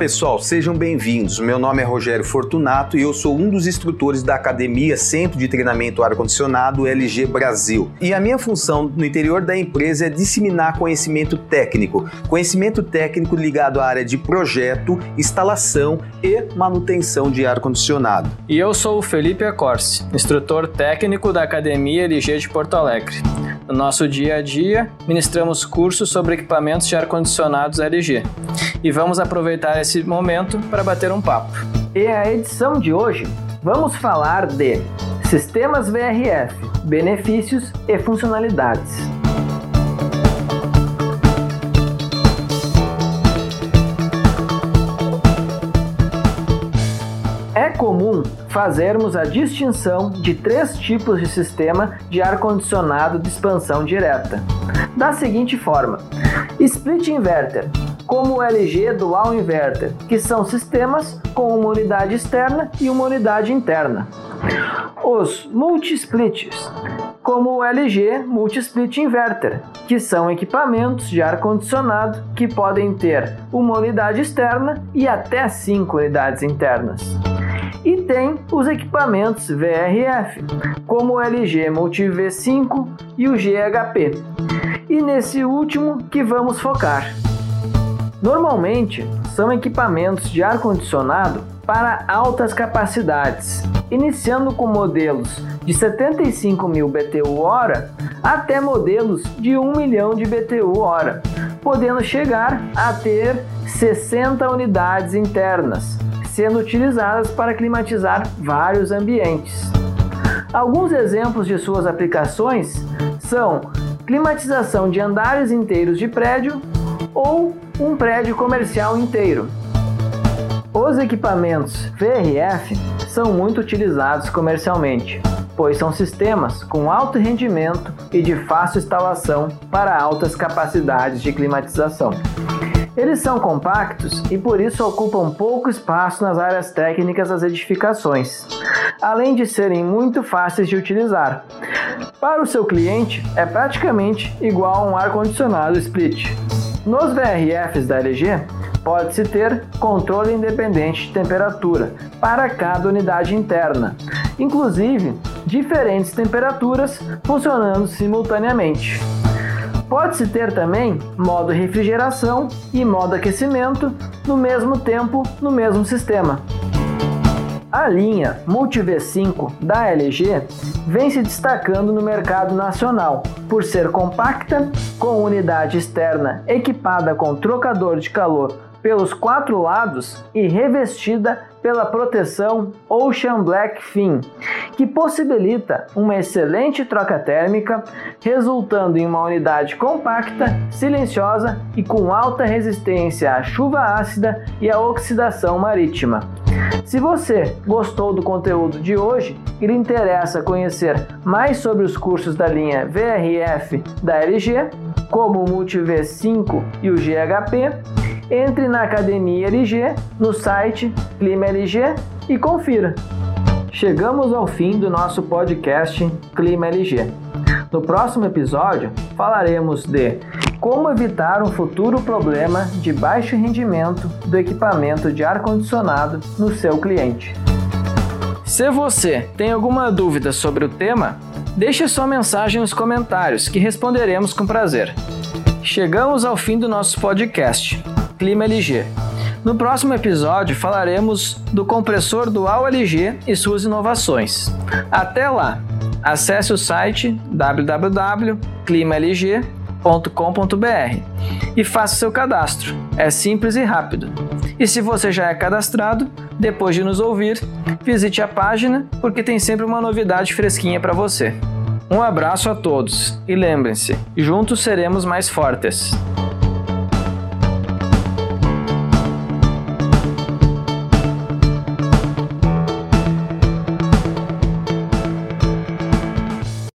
pessoal, sejam bem-vindos. Meu nome é Rogério Fortunato e eu sou um dos instrutores da Academia Centro de Treinamento Ar-Condicionado LG Brasil. E a minha função no interior da empresa é disseminar conhecimento técnico, conhecimento técnico ligado à área de projeto, instalação e manutenção de ar-condicionado. E eu sou o Felipe Acorce, instrutor técnico da Academia LG de Porto Alegre. No nosso dia a dia, ministramos cursos sobre equipamentos de ar-condicionados LG. E vamos aproveitar esse momento para bater um papo. E a edição de hoje, vamos falar de sistemas VRF, benefícios e funcionalidades. Fazermos a distinção de três tipos de sistema de ar-condicionado de expansão direta. Da seguinte forma: split inverter, como o LG Dual Inverter, que são sistemas com uma unidade externa e uma unidade interna. Os multi-splits, como o LG Multi-Split Inverter, que são equipamentos de ar-condicionado que podem ter uma unidade externa e até cinco unidades internas. E tem os equipamentos VRF, como o LG Multi V5 e o GHP. E nesse último que vamos focar. Normalmente são equipamentos de ar-condicionado para altas capacidades, iniciando com modelos de 75 mil BTU-hora até modelos de 1 milhão de BTU-hora, podendo chegar a ter 60 unidades internas, sendo utilizadas para climatizar vários ambientes. Alguns exemplos de suas aplicações são climatização de andares inteiros de prédio ou um prédio comercial inteiro. Os equipamentos VRF são muito utilizados comercialmente, pois são sistemas com alto rendimento e de fácil instalação para altas capacidades de climatização. Eles são compactos e por isso ocupam pouco espaço nas áreas técnicas das edificações, além de serem muito fáceis de utilizar. Para o seu cliente, é praticamente igual a um ar-condicionado split. Nos VRFs da LG, pode-se ter controle independente de temperatura para cada unidade interna, inclusive diferentes temperaturas funcionando simultaneamente. Pode-se ter também modo refrigeração e modo aquecimento no mesmo tempo no mesmo sistema. A linha MultiV5 da LG vem se destacando no mercado nacional por ser compacta, com unidade externa equipada com trocador de calor pelos quatro lados e revestida pela proteção Ocean Black Fin, que possibilita uma excelente troca térmica, resultando em uma unidade compacta, silenciosa e com alta resistência à chuva ácida e à oxidação marítima. Se você gostou do conteúdo de hoje e lhe interessa conhecer mais sobre os cursos da linha VRF da LG, como o MultiV 5 e o GHP, entre na Academia LG, no site Clima LG e confira. Chegamos ao fim do nosso podcast Clima LG. No próximo episódio, falaremos de como evitar um futuro problema de baixo rendimento do equipamento de ar-condicionado no seu cliente. Se você tem alguma dúvida sobre o tema, deixe sua mensagem nos comentários que responderemos com prazer. Chegamos ao fim do nosso podcast. Clima LG. No próximo episódio falaremos do compressor dual LG e suas inovações. Até lá! Acesse o site www.climalg.com.br e faça seu cadastro. É simples e rápido. E se você já é cadastrado, depois de nos ouvir, visite a página porque tem sempre uma novidade fresquinha para você. Um abraço a todos e lembrem-se, juntos seremos mais fortes.